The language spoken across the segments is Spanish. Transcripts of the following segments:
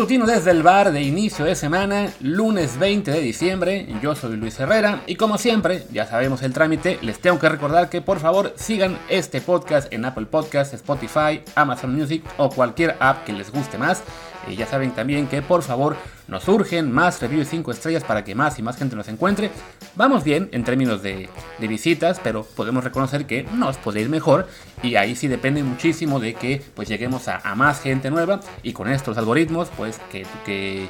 Matutino desde el bar de inicio de semana, lunes 20 de diciembre. Yo soy Luis Herrera y como siempre, ya sabemos el trámite, les tengo que recordar que por favor sigan este podcast en Apple Podcasts, Spotify, Amazon Music o cualquier app que les guste más. Y ya saben también que por favor nos urgen más reviews 5 estrellas para que más y más gente nos encuentre. Vamos bien en términos de, visitas, pero podemos reconocer que nos puede ir mejor. Y ahí sí depende muchísimo de que pues lleguemos a, más gente nueva. Y con estos algoritmos, pues que, que,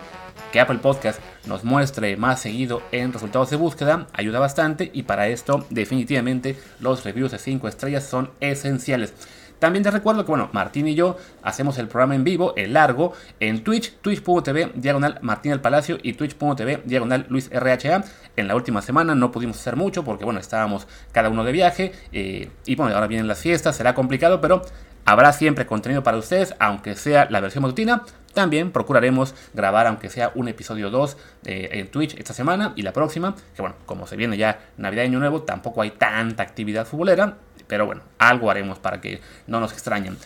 que Apple Podcast nos muestre más seguido en resultados de búsqueda ayuda bastante. Y para esto definitivamente los reviews de 5 estrellas son esenciales. También te recuerdo que, bueno, Martín y yo hacemos el programa en vivo, el largo, en Twitch, twitch.tv, diagonal Martín el Palacio y twitch.tv, diagonal Luis RHA. En la última semana no pudimos hacer mucho porque, bueno, estábamos cada uno de viaje eh, y, bueno, ahora vienen las fiestas, será complicado, pero habrá siempre contenido para ustedes, aunque sea la versión matutina. También procuraremos grabar, aunque sea un episodio 2 eh, en Twitch esta semana y la próxima. Que bueno, como se viene ya Navidad y Año Nuevo, tampoco hay tanta actividad futbolera. Pero bueno, algo haremos para que no nos extrañen.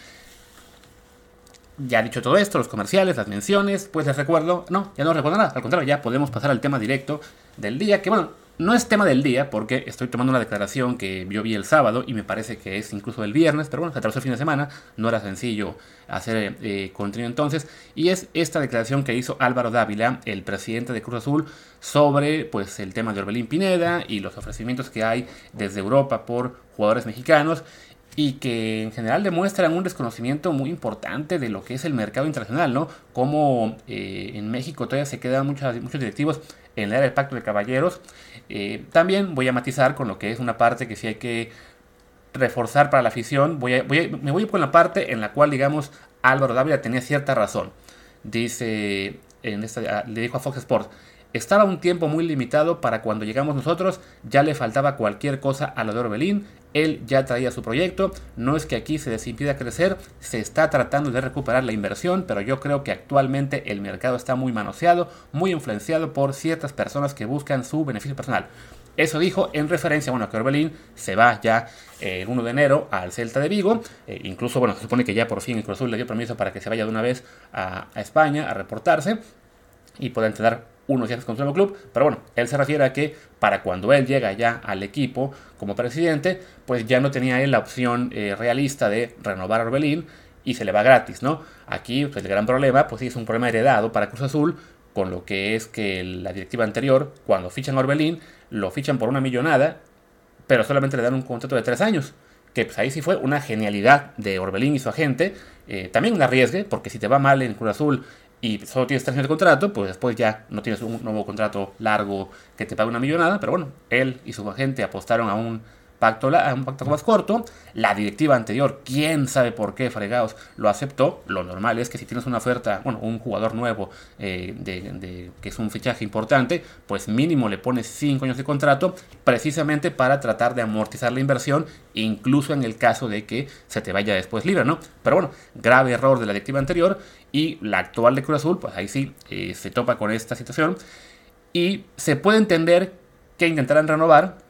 Ya dicho todo esto, los comerciales, las menciones, pues les recuerdo, no, ya no recuerdo nada, al contrario, ya podemos pasar al tema directo del día, que bueno, no es tema del día porque estoy tomando una declaración que yo vi el sábado y me parece que es incluso el viernes, pero bueno, se atrasó el fin de semana, no era sencillo hacer eh, contenido entonces, y es esta declaración que hizo Álvaro Dávila, el presidente de Cruz Azul, sobre pues el tema de Orbelín Pineda y los ofrecimientos que hay desde Europa por jugadores mexicanos y que en general demuestran un desconocimiento muy importante de lo que es el mercado internacional, ¿no? Como eh, en México todavía se quedan muchos, directivos en la era del pacto de caballeros. Eh, también voy a matizar con lo que es una parte que sí hay que reforzar para la afición. Voy me voy con la parte en la cual, digamos, Álvaro Dávila tenía cierta razón. Dice, en esta, le dijo a Fox Sports, estaba un tiempo muy limitado para cuando llegamos nosotros, ya le faltaba cualquier cosa a lo de Orbelín, él ya traía su proyecto, no es que aquí se les impida crecer, se está tratando de recuperar la inversión, pero yo creo que actualmente el mercado está muy manoseado, muy influenciado por ciertas personas que buscan su beneficio personal. Eso dijo en referencia, bueno, que Orbelín se va ya eh, el 1 de enero al Celta de Vigo. Eh, incluso, bueno, se supone que ya por fin el Cruz Azul le dio permiso para que se vaya de una vez a, a España a reportarse y pueda entrenar unos días con su nuevo club, pero bueno, él se refiere a que para cuando él llega ya al equipo como presidente, pues ya no tenía él la opción eh, realista de renovar a Orbelín y se le va gratis, ¿no? Aquí pues, el gran problema, pues sí, es un problema heredado para Cruz Azul, con lo que es que la directiva anterior, cuando fichan a Orbelín, lo fichan por una millonada, pero solamente le dan un contrato de tres años. Que pues ahí sí fue una genialidad de Orbelín y su agente. Eh, también un arriesgue, porque si te va mal en Cruz Azul y solo tienes tres años de contrato, pues después ya no tienes un nuevo contrato largo que te pague una millonada, pero bueno, él y su agente apostaron a un pacto, un pacto más corto. La directiva anterior, quién sabe por qué, fregados, lo aceptó. Lo normal es que si tienes una oferta, bueno, un jugador nuevo eh, que es un fichaje importante, pues mínimo le pones 5 años de contrato, precisamente para tratar de amortizar la inversión, incluso en el caso de que se te vaya después libre, ¿no? Pero bueno, grave error de la directiva anterior y la actual de Cruz Azul, pues ahí sí eh, se topa con esta situación. Y se puede entender que intentarán renovar,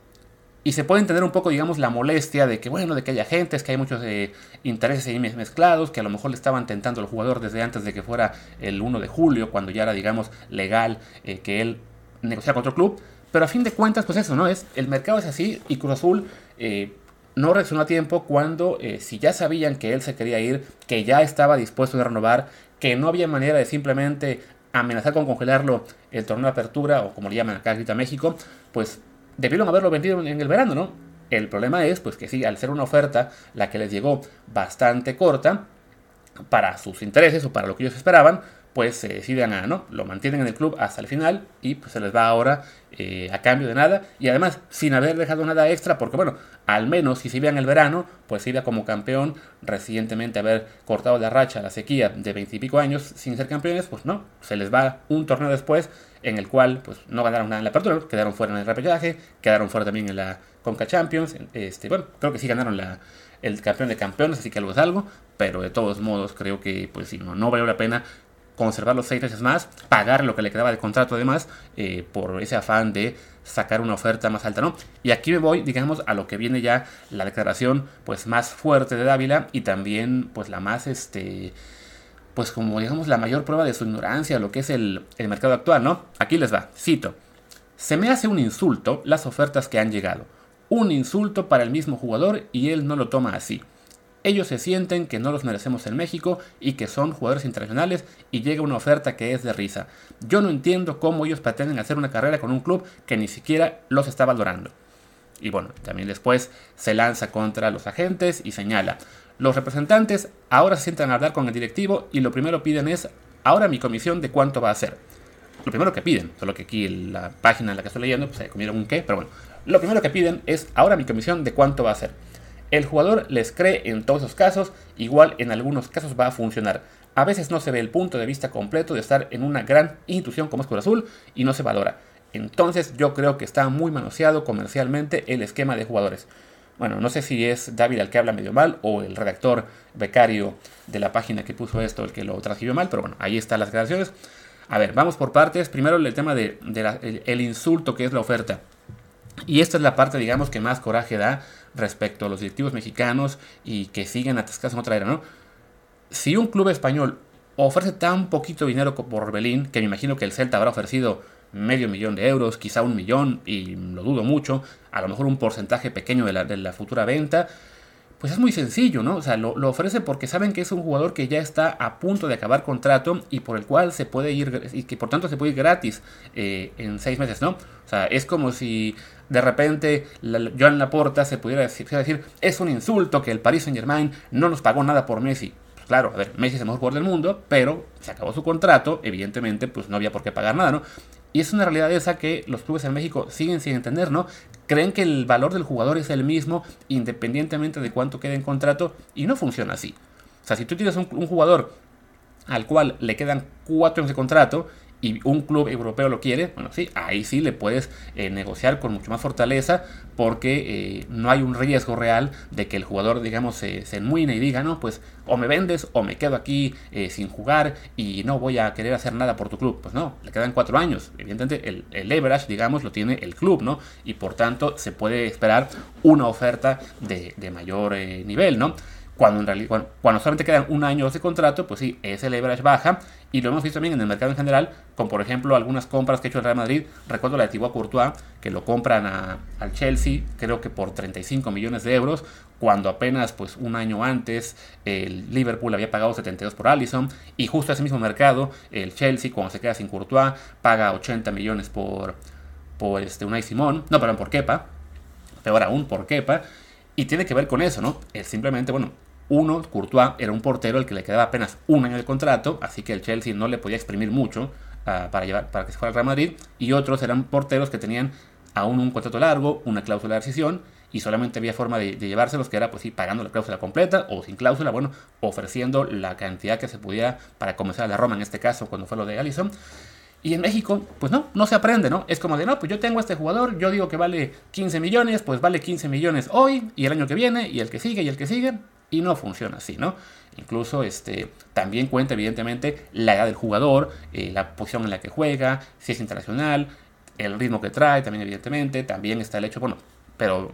y se puede entender un poco, digamos, la molestia de que, bueno, de que haya gente, es que hay muchos eh, intereses ahí mezclados, que a lo mejor le estaban tentando al jugador desde antes de que fuera el 1 de julio, cuando ya era, digamos, legal eh, que él negociara con otro club. Pero a fin de cuentas, pues eso, ¿no? Es, el mercado es así y Cruz Azul eh, no reaccionó a tiempo cuando, si ya sabían que él se quería ir, que ya estaba dispuesto a renovar, que no había manera de simplemente amenazar con congelarlo el torneo de apertura, o como le llaman acá en México, pues debieron haberlo vendido en el verano, ¿no? El problema es, pues que sí, al ser una oferta, la que les llegó bastante corta, para sus intereses o para lo que ellos esperaban, pues se deciden a, ¿no? Lo mantienen en el club hasta el final y pues se les va ahora eh, a cambio de nada y además sin haber dejado nada extra porque bueno, al menos si se iba en el verano, pues iba como campeón, recientemente haber cortado la racha, la sequía de veintipico años sin ser campeones, pues no, se les va un torneo después en el cual pues no ganaron nada en la apertura, quedaron fuera en el repechaje, quedaron fuera también en la Conca Champions, este, bueno, creo que sí ganaron la, el campeón de campeones, así que algo es algo, pero de todos modos creo que pues sí, no, no valió la pena conservar los seis meses más, pagar lo que le quedaba de contrato además, eh, por ese afán de sacar una oferta más alta, ¿no? Y aquí me voy, digamos, a lo que viene ya la declaración, pues, más fuerte de Dávila y también, pues, la más, este, pues como digamos la mayor prueba de su ignorancia, lo que es el, el mercado actual, ¿no? Aquí les va, cito. Se me hace un insulto las ofertas que han llegado. Un insulto para el mismo jugador y él no lo toma así. Ellos se sienten que no los merecemos en México y que son jugadores internacionales y llega una oferta que es de risa. Yo no entiendo cómo ellos pretenden hacer una carrera con un club que ni siquiera los está valorando. Y bueno, también después se lanza contra los agentes y señala, los representantes ahora se sientan a hablar con el directivo y lo primero piden es, ahora mi comisión de cuánto va a ser. Lo primero que piden, solo que aquí en la página en la que estoy leyendo, pues se comieron un qué, pero bueno, lo primero que piden es, ahora mi comisión de cuánto va a ser. El jugador les cree en todos los casos, igual en algunos casos va a funcionar. A veces no se ve el punto de vista completo de estar en una gran institución como es Azul y no se valora. Entonces yo creo que está muy manoseado comercialmente el esquema de jugadores. Bueno, no sé si es David el que habla medio mal o el redactor becario de la página que puso esto el que lo transcribió mal, pero bueno, ahí están las declaraciones. A ver, vamos por partes. Primero el tema de, el insulto que es la oferta. Y esta es la parte, digamos, que más coraje da respecto a los directivos mexicanos y que siguen atascados en otra era, ¿no? Si un club español ofrece tan poquito dinero por Belín, que me imagino que el Celta habrá ofrecido medio millón de euros, quizá un millón, y lo dudo mucho, a lo mejor un porcentaje pequeño de la, de la futura venta, pues es muy sencillo, ¿no? O sea, lo, ofrece porque saben que es un jugador que ya está a punto de acabar contrato y por el cual se puede ir, y que por tanto se puede ir gratis eh, en seis meses, ¿no? O sea, es como si de repente Joan Laporta se pudiera decir, decir, es un insulto que el Paris Saint Germain no nos pagó nada por Messi. Pues claro, a ver, Messi es el mejor jugador del mundo, pero se acabó su contrato, evidentemente, pues no había por qué pagar nada, ¿no? Y es una realidad esa que los clubes en México siguen sin entender, ¿no? Creen que el valor del jugador es el mismo independientemente de cuánto quede en contrato y no funciona así. O sea, si tú tienes un, un jugador al cual le quedan cuatro años de contrato y un club europeo lo quiere, bueno, sí, ahí sí le puedes eh, negociar con mucho más fortaleza porque eh, no hay un riesgo real de que el jugador, digamos, se, se enmuine y diga, no, pues o me vendes o me quedo aquí eh, sin jugar y no voy a querer hacer nada por tu club. Pues no, le quedan cuatro años. Evidentemente el, el leverage, digamos, lo tiene el club, ¿no? Y por tanto se puede esperar una oferta de, de mayor nivel, ¿no? Cuando, en realidad, cuando, solamente quedan un año de contrato, pues sí, ese leverage baja. Y lo hemos visto también en el mercado en general, con por ejemplo algunas compras que ha hecho el Real Madrid. Recuerdo la de Thibaut Courtois, que lo compran al Chelsea, creo que por 35 millones de euros, cuando apenas pues un año antes el Liverpool había pagado 72 por Allison. Y justo ese mismo mercado, el Chelsea, cuando se queda sin Courtois, paga 80 millones por, por este, Unai Simón. No, perdón, por Kepa. Peor aún, por Kepa. Y tiene que ver con eso, ¿no? Es simplemente, bueno, uno, Courtois, era un portero al que le quedaba apenas un año de contrato, así que el Chelsea no le podía exprimir mucho uh, para, llevar, para que se fuera al Real Madrid. Y otros eran porteros que tenían aún un contrato largo, una cláusula de rescisión, y solamente había forma de, de, llevárselos, que era pues sí, pagando la cláusula completa o sin cláusula, bueno, ofreciendo la cantidad que se pudiera para comenzar a la Roma en este caso, cuando fue lo de Allison. Y en México, pues no, no se aprende, ¿no? Es como de, no, pues yo tengo a este jugador, yo digo que vale 15 millones, pues vale 15 millones hoy y el año que viene y el que sigue y el que sigue. Y no funciona así, ¿no? Incluso este, también cuenta evidentemente la edad del jugador, eh, la posición en la que juega, si es internacional, el ritmo que trae también evidentemente, también está el hecho, bueno, pero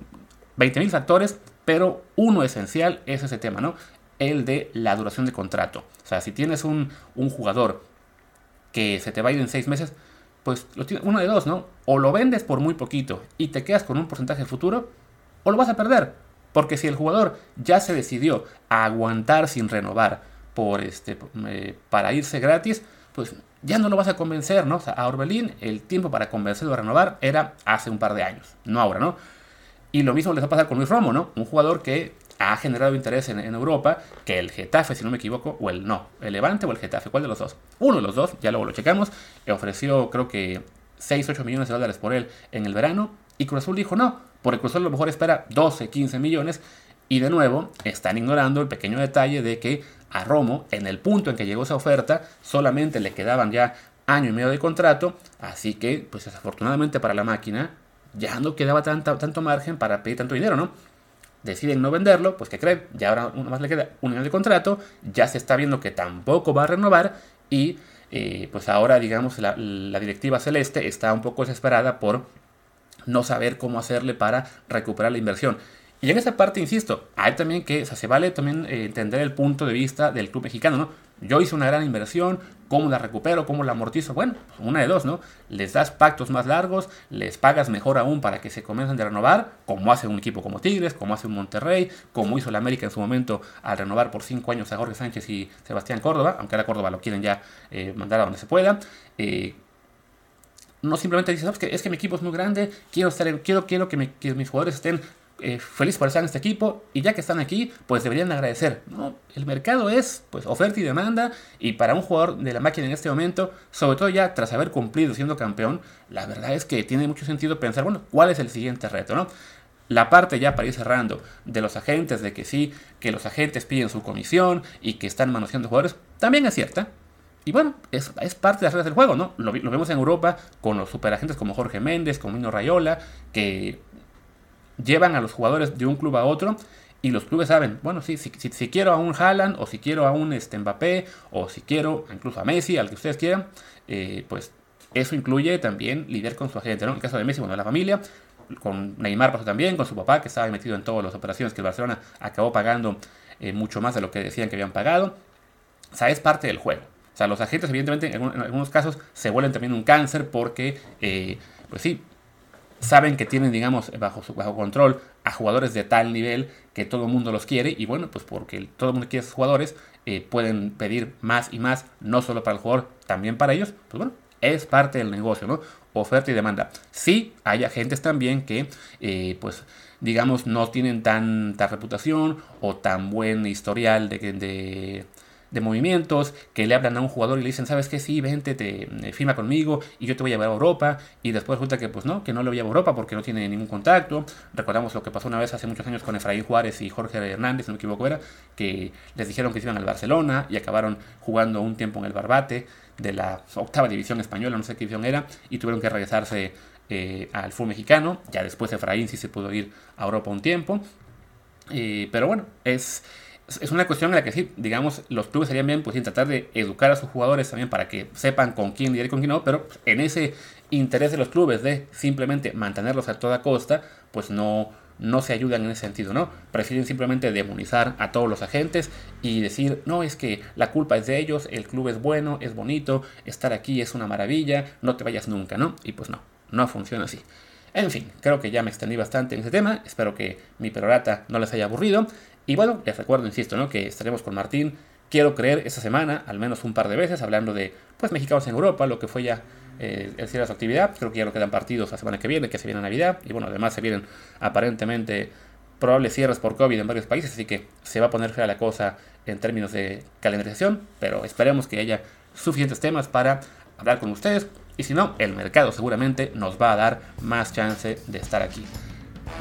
20.000 factores, pero uno esencial es ese tema, ¿no? El de la duración de contrato. O sea, si tienes un, un jugador que se te va a ir en seis meses, pues lo tienes, uno de dos, ¿no? O lo vendes por muy poquito y te quedas con un porcentaje futuro, o lo vas a perder. Porque si el jugador ya se decidió a aguantar sin renovar por este, eh, para irse gratis, pues ya no lo vas a convencer, ¿no? O sea, a Orbelín el tiempo para convencerlo a renovar era hace un par de años, no ahora, ¿no? Y lo mismo les va a pasar con Luis Romo, ¿no? Un jugador que ha generado interés en, en, Europa, que el Getafe, si no me equivoco, o el no, el Levante o el Getafe, ¿cuál de los dos? Uno de los dos, ya luego lo checamos, ofreció creo que 6, 8 millones de dólares por él en el verano, y Cruz Azul dijo no, porque Cruz Azul a lo mejor espera 12, 15 millones, y de nuevo están ignorando el pequeño detalle de que a Romo, en el punto en que llegó esa oferta, solamente le quedaban ya año y medio de contrato, así que, pues desafortunadamente para la máquina, ya no quedaba tanto, tanto margen para pedir tanto dinero, ¿no? deciden no venderlo, pues que creen, ya ahora uno más le queda un año de contrato, ya se está viendo que tampoco va a renovar y eh, pues ahora digamos la, directiva celeste está un poco desesperada por no saber cómo hacerle para recuperar la inversión. Y en esa parte, insisto, hay también que, o sea, se vale también eh, entender el punto de vista del club mexicano, ¿no? Yo hice una gran inversión, ¿cómo la recupero? ¿Cómo la amortizo? Bueno, una de dos, ¿no? Les das pactos más largos, les pagas mejor aún para que se comiencen a renovar, como hace un equipo como Tigres, como hace un Monterrey, como hizo la América en su momento al renovar por cinco años a Jorge Sánchez y Sebastián Córdoba, aunque ahora Córdoba lo quieren ya eh, mandar a donde se pueda. Eh, no simplemente dices, que es que mi equipo es muy grande, quiero, estar quiero, quiero que, mis jugadores estén eh, feliz por estar en este equipo y ya que están aquí, pues deberían agradecer. ¿no? El mercado es pues oferta y demanda y para un jugador de la máquina en este momento, sobre todo ya tras haber cumplido siendo campeón, la verdad es que tiene mucho sentido pensar, bueno, ¿cuál es el siguiente reto? ¿no? La parte ya para ir cerrando de los agentes, de que sí, que los agentes piden su comisión y que están manoseando jugadores, también es cierta. Y bueno, es, parte de las reglas del juego, ¿no? Lo, lo, vemos en Europa con los superagentes como Jorge Méndez, como Mino Rayola, que llevan a los jugadores de un club a otro y los clubes saben, bueno, sí, si, si, quiero a un Haaland o si quiero a un este, Mbappé o si quiero incluso a Messi, al que ustedes quieran, eh, pues eso incluye también lidiar con su agente, ¿no? En el caso de Messi, bueno, la familia, con Neymar pasó también, con su papá que estaba metido en todas las operaciones que el Barcelona acabó pagando eh, mucho más de lo que decían que habían pagado. O sea, es parte del juego. O sea, los agentes evidentemente en, algunos casos se vuelven también un cáncer porque, eh, pues sí, saben que tienen, digamos, bajo, su, bajo control a jugadores de tal nivel que todo el mundo los quiere y bueno, pues porque todo el mundo quiere esos jugadores, eh, pueden pedir más y más, no solo para el jugador, también para ellos, pues bueno, es parte del negocio, ¿no? Oferta y demanda. Sí, hay agentes también que, eh, pues, digamos, no tienen tanta reputación o tan buen historial de, de de movimientos, que le hablan a un jugador y le dicen, ¿sabes qué? Sí, vente, te eh, firma conmigo y yo te voy a llevar a Europa. Y después resulta que, pues no, que no lo lleva a Europa porque no tiene ningún contacto. Recordamos lo que pasó una vez hace muchos años con Efraín Juárez y Jorge Hernández, no me equivoco era, que les dijeron que iban al Barcelona y acabaron jugando un tiempo en el Barbate de la octava división española, no sé qué división era, y tuvieron que regresarse eh, al fútbol mexicano. Ya después Efraín sí se pudo ir a Europa un tiempo. Eh, pero bueno, es es una cuestión en la que sí, digamos, los clubes serían bien, pues, tratar de educar a sus jugadores también para que sepan con quién lidiar y con quién no, pero en ese interés de los clubes de simplemente mantenerlos a toda costa, pues no, no se ayudan en ese sentido, ¿no? Prefieren simplemente demonizar a todos los agentes y decir, no, es que la culpa es de ellos, el club es bueno, es bonito, estar aquí es una maravilla, no te vayas nunca, ¿no? Y pues no, no funciona así. En fin, creo que ya me extendí bastante en ese tema, espero que mi perorata no les haya aburrido. Y bueno, les recuerdo, insisto, ¿no? que estaremos con Martín, quiero creer, esta semana, al menos un par de veces, hablando de pues mexicanos en Europa, lo que fue ya eh, el cierre de su actividad. Creo que ya no quedan partidos la semana que viene, que se viene Navidad. Y bueno, además se vienen aparentemente probables cierres por COVID en varios países, así que se va a poner fea la cosa en términos de calendarización, pero esperemos que haya suficientes temas para hablar con ustedes. Y si no, el mercado seguramente nos va a dar más chance de estar aquí.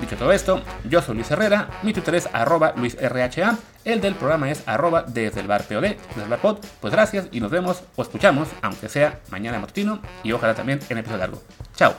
Dicho todo esto, yo soy Luis Herrera, mi Twitter es arroba luisrha, el del programa es arroba desde el bar POD, desde el bar. Pues gracias y nos vemos o escuchamos, aunque sea mañana matutino y ojalá también en episodio largo. Chao.